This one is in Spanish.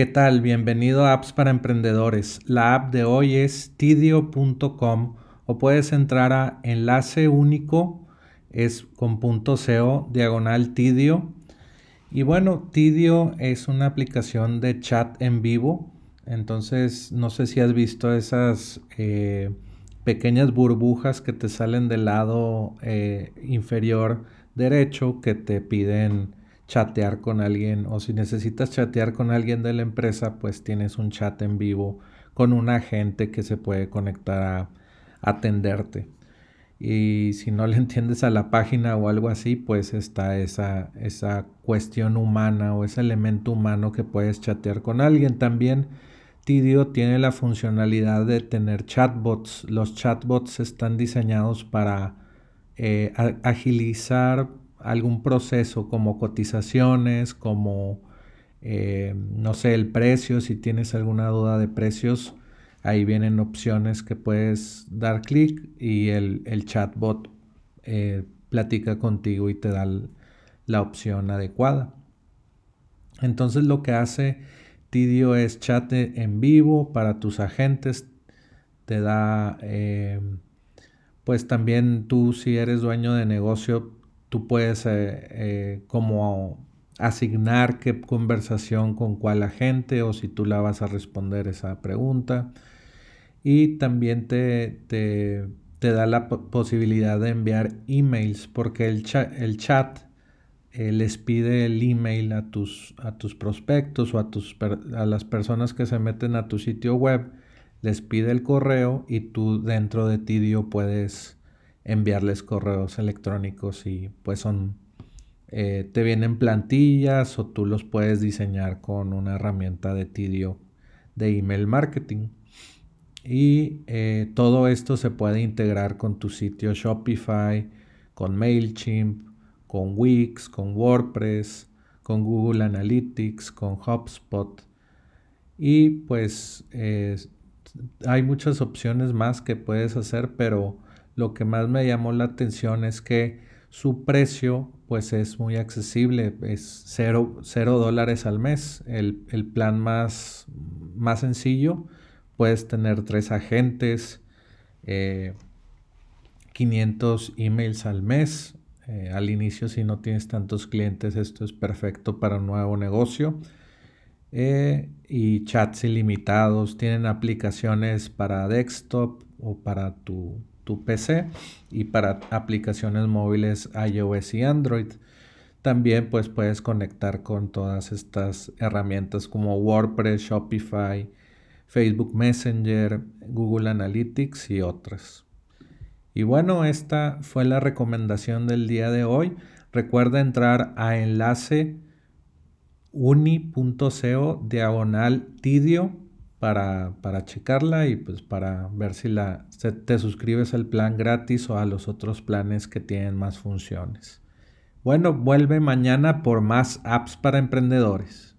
¿Qué tal? Bienvenido a Apps para Emprendedores. La app de hoy es tidio.com o puedes entrar a enlace único, es con punto .co, diagonal tidio. Y bueno, Tidio es una aplicación de chat en vivo. Entonces, no sé si has visto esas eh, pequeñas burbujas que te salen del lado eh, inferior derecho que te piden chatear con alguien o si necesitas chatear con alguien de la empresa, pues tienes un chat en vivo con un agente que se puede conectar a atenderte. Y si no le entiendes a la página o algo así, pues está esa, esa cuestión humana o ese elemento humano que puedes chatear con alguien. También Tidio tiene la funcionalidad de tener chatbots. Los chatbots están diseñados para eh, agilizar algún proceso como cotizaciones, como, eh, no sé, el precio, si tienes alguna duda de precios, ahí vienen opciones que puedes dar clic y el, chatbot eh, platica contigo y te da la opción adecuada. Entonces lo que hace Tidio es chat en vivo para tus agentes, te da, eh, pues también tú si eres dueño de negocio, tú puedes eh, eh, como asignar qué conversación con cuál agente o si tú la vas a responder esa pregunta. Y también te, te, da la posibilidad de enviar emails porque el, el chat eh, les pide el email a tus, a tus prospectos o a, tus, a las personas que se meten a tu sitio web, les pide el correo y tú dentro de Tidio puedes enviarles correos electrónicos y pues son, eh, te vienen plantillas o tú los puedes diseñar con una herramienta de Tidio de email marketing. Y eh, todo esto se puede integrar con tu sitio Shopify, con MailChimp, con Wix, con WordPress, con Google Analytics, con HubSpot. Y pues hay muchas opciones más que puedes hacer, pero lo que más me llamó la atención es que su precio pues es muy accesible, es 0 dólares al mes. El, plan más, más, sencillo, puedes tener tres agentes, 500 eh, emails al mes. Eh, al inicio si no tienes tantos clientes esto es perfecto para un nuevo negocio. Eh, y chats ilimitados, tienen aplicaciones para desktop o para tu tu PC y para aplicaciones móviles iOS y Android. También pues puedes conectar con todas estas herramientas como WordPress, Shopify, Facebook Messenger, Google Analytics y otras. Y bueno, esta fue la recomendación del día de hoy. Recuerda entrar a enlace uni.co diagonal tidio para, checarla y pues para ver si la, te suscribes al plan gratis o a los otros planes que tienen más funciones. Bueno, vuelve mañana por más apps para emprendedores.